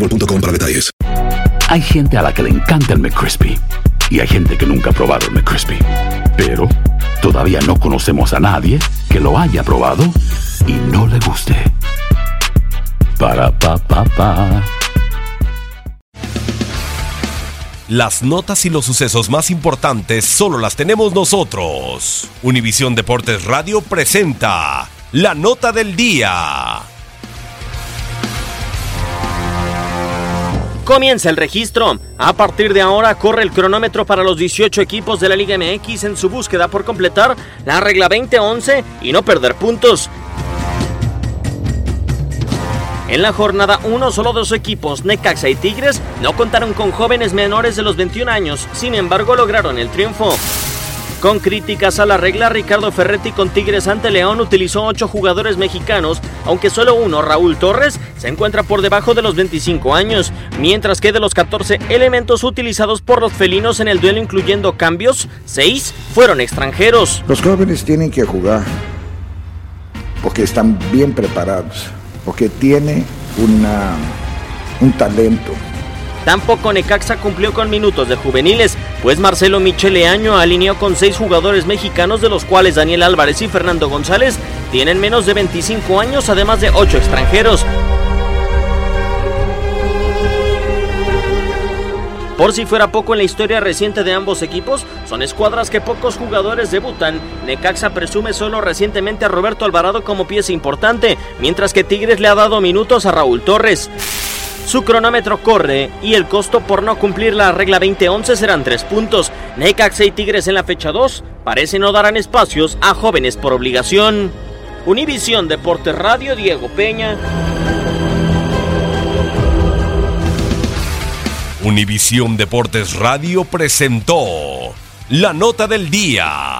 boostmobile.com para detalles. Hay gente a la que le encanta el McCrispy y hay gente que nunca ha probado el McCrispy. Pero todavía no conocemos a nadie que lo haya probado y no le guste. Para pa pa pa. Las notas y los sucesos más importantes solo las tenemos nosotros. Univisión Deportes Radio presenta la nota del día. Comienza el registro. A partir de ahora corre el cronómetro para los 18 equipos de la Liga MX en su búsqueda por completar la regla 2011 y no perder puntos. En la jornada 1, solo dos equipos, Necaxa y Tigres, no contaron con jóvenes menores de los 21 años, sin embargo lograron el triunfo. Con críticas a la regla, Ricardo Ferretti con Tigres ante León utilizó 8 jugadores mexicanos, aunque solo uno, Raúl Torres, se encuentra por debajo de los 25 años, mientras que de los 14 elementos utilizados por los felinos en el duelo incluyendo cambios, 6 fueron extranjeros. Los jóvenes tienen que jugar porque están bien preparados, porque tienen una, un talento. Tampoco Necaxa cumplió con minutos de juveniles, pues Marcelo Michele Año alineó con seis jugadores mexicanos, de los cuales Daniel Álvarez y Fernando González tienen menos de 25 años, además de ocho extranjeros. Por si fuera poco en la historia reciente de ambos equipos, son escuadras que pocos jugadores debutan. Necaxa presume solo recientemente a Roberto Alvarado como pieza importante, mientras que Tigres le ha dado minutos a Raúl Torres. Su cronómetro corre y el costo por no cumplir la regla 2011 serán 3 puntos. Necaxa y Tigres en la fecha 2 parece no darán espacios a jóvenes por obligación. Univisión Deportes Radio Diego Peña. Univisión Deportes Radio presentó la nota del día.